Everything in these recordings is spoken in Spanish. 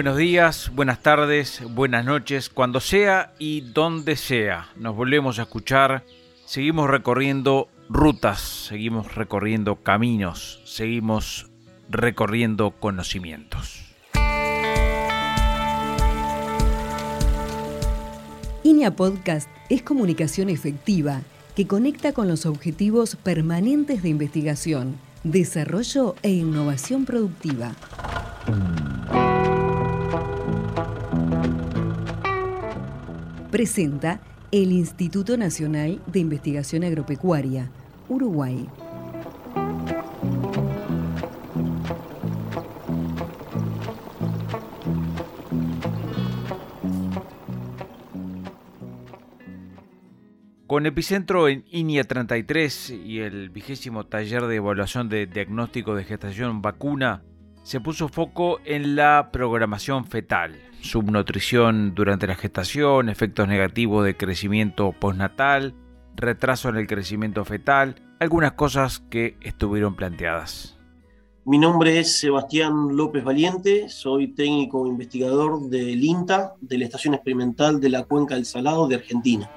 Buenos días, buenas tardes, buenas noches, cuando sea y donde sea. Nos volvemos a escuchar, seguimos recorriendo rutas, seguimos recorriendo caminos, seguimos recorriendo conocimientos. INEA Podcast es comunicación efectiva que conecta con los objetivos permanentes de investigación, desarrollo e innovación productiva. presenta el Instituto Nacional de Investigación Agropecuaria, Uruguay. Con epicentro en INIA 33 y el vigésimo taller de evaluación de diagnóstico de gestación vacuna, se puso foco en la programación fetal, subnutrición durante la gestación, efectos negativos de crecimiento postnatal, retraso en el crecimiento fetal, algunas cosas que estuvieron planteadas. Mi nombre es Sebastián López Valiente, soy técnico investigador del INTA, de la Estación Experimental de la Cuenca del Salado de Argentina.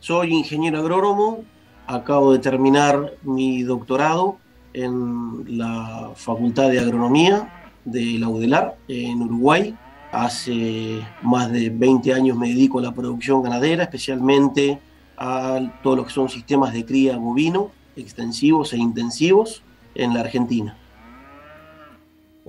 Soy ingeniero agrónomo, acabo de terminar mi doctorado en la Facultad de Agronomía de la UDELAR en Uruguay Hace más de 20 años me dedico a la producción ganadera, especialmente a todo lo que son sistemas de cría bovino, extensivos e intensivos en la Argentina.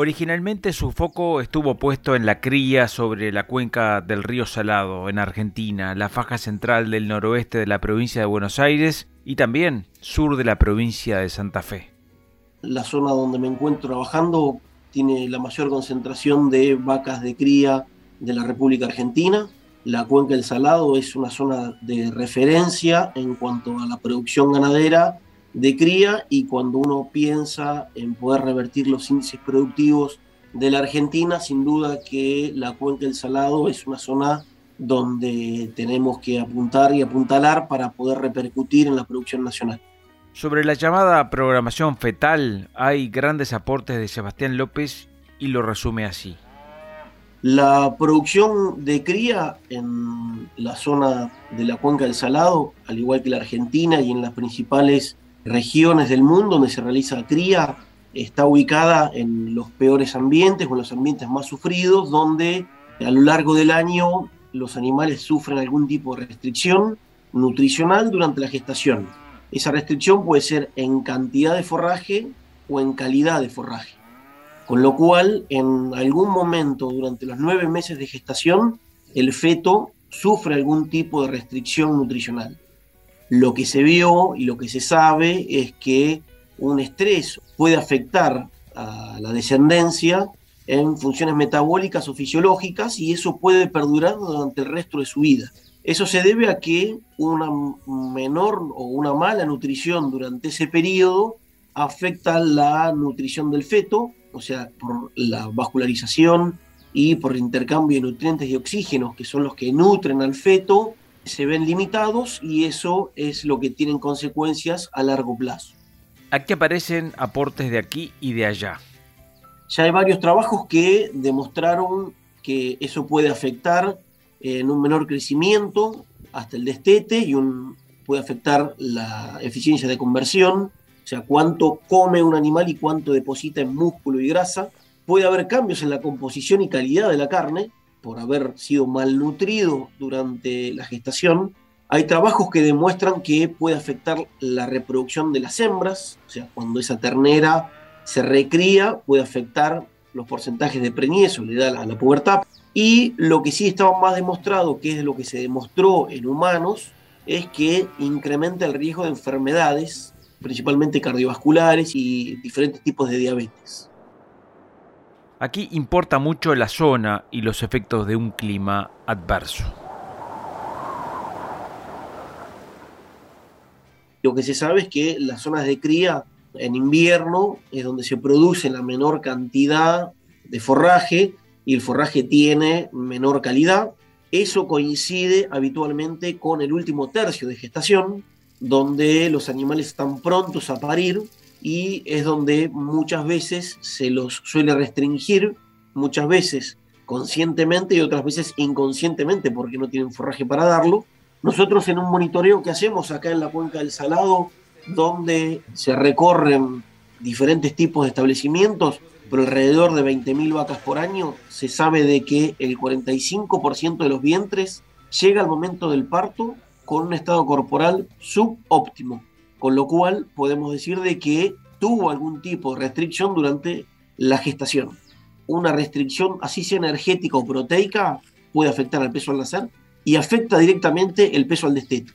Originalmente su foco estuvo puesto en la cría sobre la cuenca del río Salado, en Argentina, la faja central del noroeste de la provincia de Buenos Aires y también sur de la provincia de Santa Fe. La zona donde me encuentro trabajando tiene la mayor concentración de vacas de cría de la República Argentina. La cuenca del Salado es una zona de referencia en cuanto a la producción ganadera de cría y cuando uno piensa en poder revertir los índices productivos de la Argentina, sin duda que la cuenca del Salado es una zona donde tenemos que apuntar y apuntalar para poder repercutir en la producción nacional. Sobre la llamada programación fetal hay grandes aportes de Sebastián López y lo resume así. La producción de cría en la zona de la cuenca del Salado, al igual que la Argentina y en las principales regiones del mundo donde se realiza cría, está ubicada en los peores ambientes o en los ambientes más sufridos, donde a lo largo del año los animales sufren algún tipo de restricción nutricional durante la gestación. Esa restricción puede ser en cantidad de forraje o en calidad de forraje. Con lo cual, en algún momento durante los nueve meses de gestación, el feto sufre algún tipo de restricción nutricional. Lo que se vio y lo que se sabe es que un estrés puede afectar a la descendencia en funciones metabólicas o fisiológicas y eso puede perdurar durante el resto de su vida. Eso se debe a que una menor o una mala nutrición durante ese periodo afecta la nutrición del feto, o sea, por la vascularización y por el intercambio de nutrientes y oxígenos, que son los que nutren al feto, se ven limitados y eso es lo que tiene consecuencias a largo plazo. Aquí aparecen aportes de aquí y de allá. Ya hay varios trabajos que demostraron que eso puede afectar en un menor crecimiento hasta el destete y un, puede afectar la eficiencia de conversión, o sea, cuánto come un animal y cuánto deposita en músculo y grasa. Puede haber cambios en la composición y calidad de la carne por haber sido malnutrido durante la gestación. Hay trabajos que demuestran que puede afectar la reproducción de las hembras, o sea, cuando esa ternera se recría, puede afectar los porcentajes de preñez o le da a la pubertad. Y lo que sí estaba más demostrado, que es lo que se demostró en humanos, es que incrementa el riesgo de enfermedades, principalmente cardiovasculares y diferentes tipos de diabetes. Aquí importa mucho la zona y los efectos de un clima adverso. Lo que se sabe es que las zonas de cría en invierno es donde se produce la menor cantidad de forraje y el forraje tiene menor calidad. Eso coincide habitualmente con el último tercio de gestación, donde los animales están prontos a parir y es donde muchas veces se los suele restringir, muchas veces conscientemente y otras veces inconscientemente porque no tienen forraje para darlo. Nosotros en un monitoreo que hacemos acá en la cuenca del Salado, donde se recorren diferentes tipos de establecimientos, por alrededor de 20.000 vacas por año, se sabe de que el 45% de los vientres llega al momento del parto con un estado corporal subóptimo, con lo cual podemos decir de que tuvo algún tipo de restricción durante la gestación. Una restricción, así sea energética o proteica, puede afectar al peso al nacer y afecta directamente el peso al destete.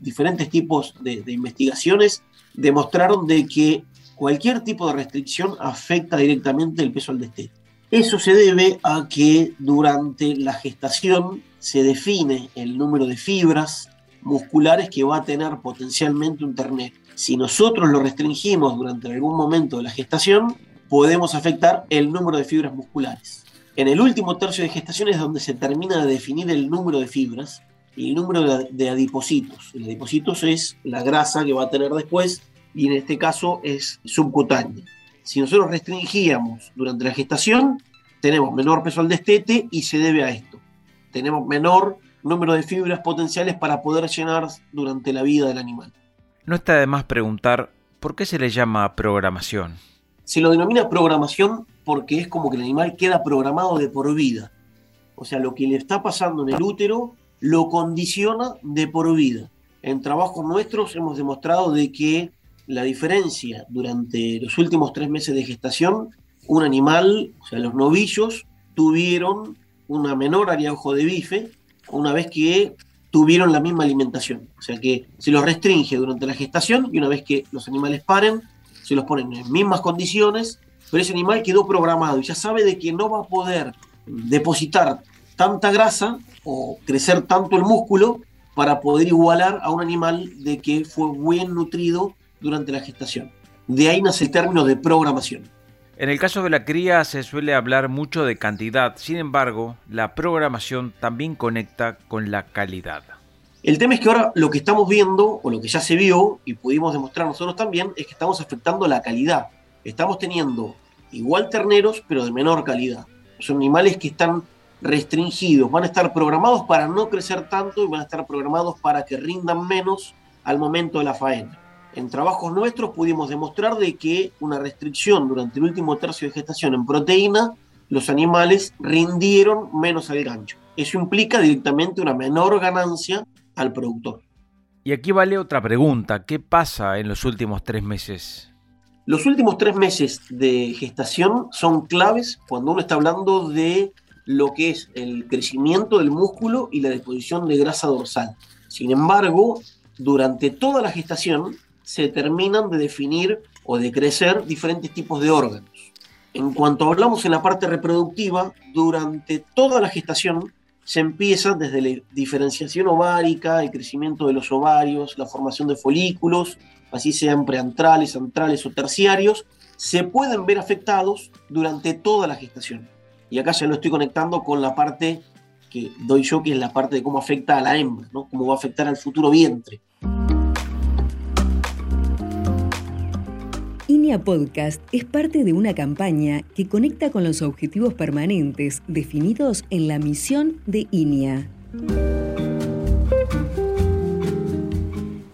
Diferentes tipos de, investigaciones demostraron de que cualquier tipo de restricción afecta directamente el peso al destete. Eso se debe a que durante la gestación se define el número de fibras musculares que va a tener potencialmente un ternero. Si nosotros lo restringimos durante algún momento de la gestación, podemos afectar el número de fibras musculares. En el último tercio de gestación es donde se termina de definir el número de fibras y el número de, adipocitos. El adipocitos es la grasa que va a tener después y en este caso es subcutánea. Si nosotros restringíamos durante la gestación, tenemos menor peso al destete y se debe a esto. Tenemos menor número de fibras potenciales para poder llenar durante la vida del animal. No está de más preguntar por qué se le llama programación. Se lo denomina programación porque es como que el animal queda programado de por vida. O sea, lo que le está pasando en el útero lo condiciona de por vida. En trabajos nuestros hemos demostrado de que la diferencia durante los últimos tres meses de gestación, un animal, o sea, los novillos, tuvieron una menor área ojo de bife una vez que tuvieron la misma alimentación. O sea que se los restringe durante la gestación y una vez que los animales paren, se los ponen en mismas condiciones, pero ese animal quedó programado y ya sabe de que no va a poder depositar tanta grasa o crecer tanto el músculo para poder igualar a un animal de que fue bien nutrido durante la gestación. De ahí nace el término de programación. En el caso de la cría se suele hablar mucho de cantidad, sin embargo, la programación también conecta con la calidad. El tema es que ahora lo que estamos viendo, o lo que ya se vio, y pudimos demostrar nosotros también, es que estamos afectando la calidad. Estamos teniendo igual terneros, pero de menor calidad. Son animales que están restringidos, van a estar programados para no crecer tanto y van a estar programados para que rindan menos al momento de la faena en trabajos nuestros pudimos demostrar de que una restricción durante el último tercio de gestación en proteína, los animales rindieron menos al gancho. Eso implica directamente una menor ganancia al productor. Y aquí vale otra pregunta, ¿qué pasa en los últimos tres meses? Los últimos tres meses de gestación son claves cuando uno está hablando de lo que es el crecimiento del músculo y la disposición de grasa dorsal. Sin embargo, durante toda la gestación, se terminan de definir o de crecer diferentes tipos de órganos. En cuanto hablamos en la parte reproductiva, durante toda la gestación se empieza desde la diferenciación ovárica, el crecimiento de los ovarios, la formación de folículos, así sean preantrales, antrales o terciarios, se pueden ver afectados durante toda la gestación. Y acá ya lo estoy conectando con la parte que doy yo, que es la parte de cómo afecta a la hembra, ¿no? cómo va a afectar al futuro vientre. INEA Podcast es parte de una campaña que conecta con los objetivos permanentes definidos en la misión de INEA.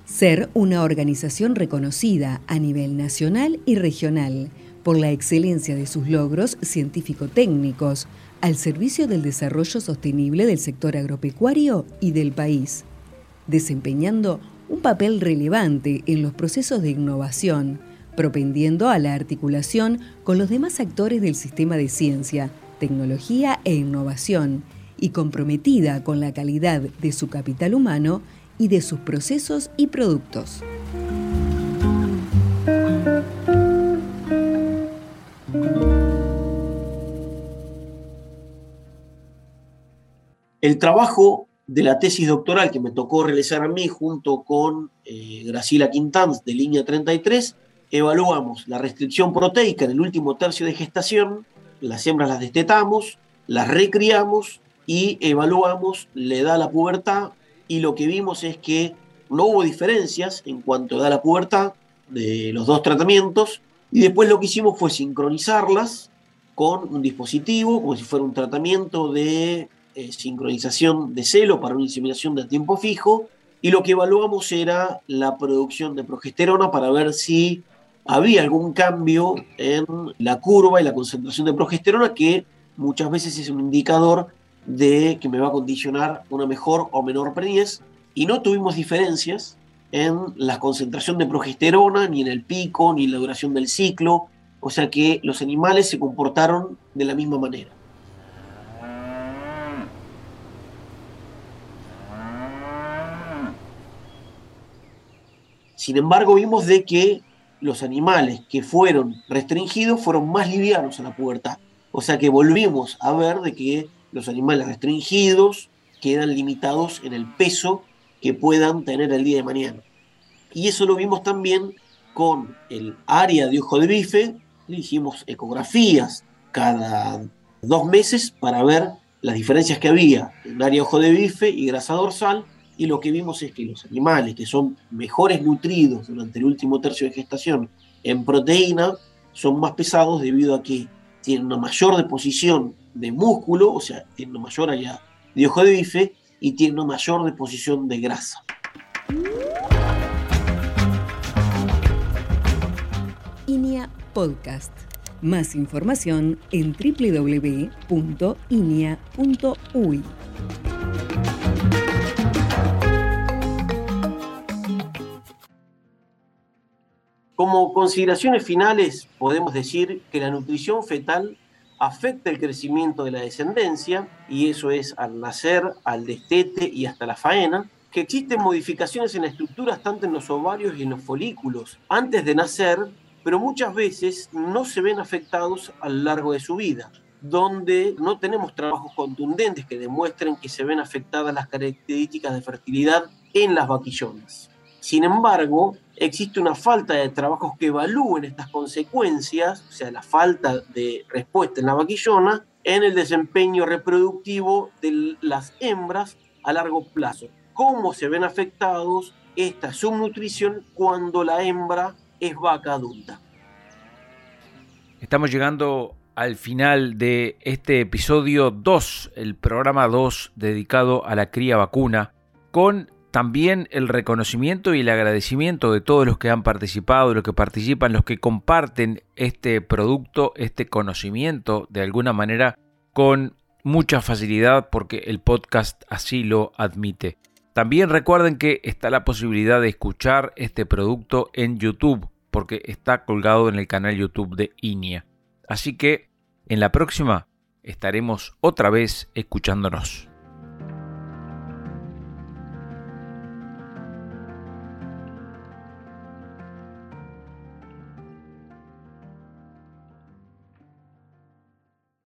Ser una organización reconocida a nivel nacional y regional por la excelencia de sus logros científico-técnicos al servicio del desarrollo sostenible del sector agropecuario y del país, desempeñando un papel relevante en los procesos de innovación, propendiendo a la articulación con los demás actores del sistema de ciencia, tecnología e innovación, y comprometida con la calidad de su capital humano y de sus procesos y productos. El trabajo de la tesis doctoral que me tocó realizar a mí junto con eh, Graciela Quintans de línea 33 evaluamos la restricción proteica en el último tercio de gestación, las hembras las destetamos, las recriamos y evaluamos la edad la pubertad y lo que vimos es que no hubo diferencias en cuanto a edad la pubertad, de los dos tratamientos y después lo que hicimos fue sincronizarlas con un dispositivo, como si fuera un tratamiento de eh, sincronización de celo para una inseminación de tiempo fijo, y lo que evaluamos era la producción de progesterona para ver si había algún cambio en la curva y la concentración de progesterona, que muchas veces es un indicador de que me va a condicionar una mejor o menor preñez, y no tuvimos diferencias en la concentración de progesterona, ni en el pico, ni en la duración del ciclo, o sea que los animales se comportaron de la misma manera. Sin embargo, vimos de que los animales que fueron restringidos fueron más livianos a la pubertad. O sea que volvimos a ver de que los animales restringidos quedan limitados en el peso que puedan tener el día de mañana. Y eso lo vimos también con el área de ojo de bife, le hicimos ecografías cada dos meses para ver las diferencias que había en área ojo de bife y grasa dorsal, y lo que vimos es que los animales que son mejores nutridos durante el último tercio de gestación en proteína son más pesados debido a que tienen una mayor deposición de músculo, o sea, tienen una mayor área de ojo de bife y tienen una mayor deposición de grasa. INIA Podcast. Más información en www.inia.uy. Como consideraciones finales, podemos decir que la nutrición fetal afecta el crecimiento de la descendencia, y eso es al nacer, al destete y hasta la faena, que existen modificaciones en estructuras tanto en los ovarios y en los folículos antes de nacer, pero muchas veces no se ven afectados a lo largo de su vida, donde no tenemos trabajos contundentes que demuestren que se ven afectadas las características de fertilidad en las vaquillonas. Sin embargo, existe una falta de trabajos que evalúen estas consecuencias, o sea, la falta de respuesta en la vaquillona, en el desempeño reproductivo de las hembras a largo plazo. ¿Cómo se ven afectados esta subnutrición cuando la hembra es vaca adulta? Estamos llegando al final de este episodio 2, el programa 2 dedicado a la cría vacuna, con también el reconocimiento y el agradecimiento de todos los que han participado, los que participan, los que comparten este producto, este conocimiento de alguna manera con mucha facilidad porque el podcast así lo admite. También recuerden que está la posibilidad de escuchar este producto en YouTube porque está colgado en el canal YouTube de INIA. Así que en la próxima estaremos otra vez escuchándonos.